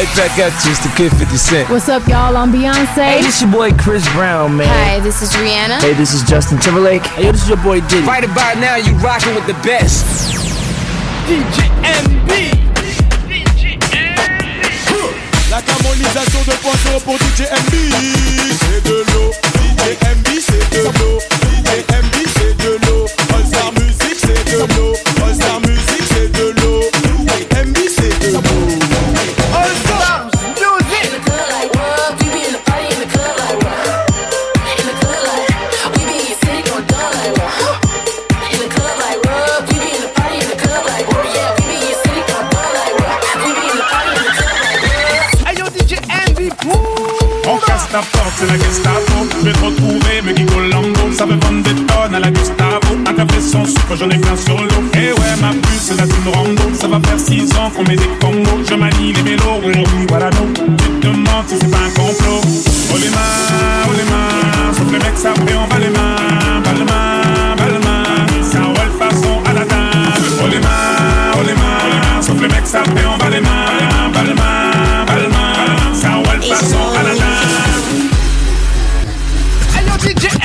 right back at you. It's the Kid 50 Cent. What's up, y'all? I'm Beyonce. Hey, this is your boy Chris Brown, man. Hi, this is Rihanna. Hey, this is Justin Timberlake. Hey, yo, this is your boy Diddy. Right about now, you rocking with the best. DJ MB. La camonisation de poisson pour DJ MB. C'est de l'eau. DJ MB, c'est de l'eau. DJ MB, c'est de l'eau. Hallz Starz Musik, c'est de l'eau. Hallz Starz Musik, casse porte, c'est la Gestapo. Je vais te retrouver, me Colombo. Ça veut vendre des tonnes à la Gustavo. Un café sans sucre, j'en ai plein sur l'eau. Et ouais, ma puce, c'est la team rando. Ça va faire 6 ans qu'on met des combos. Je manie les mélos, on voilà donc. Tu te demandes si c'est pas un complot. Oh les mains, oh les mains. Sauf les mecs, ça fait, on va les mains. DJ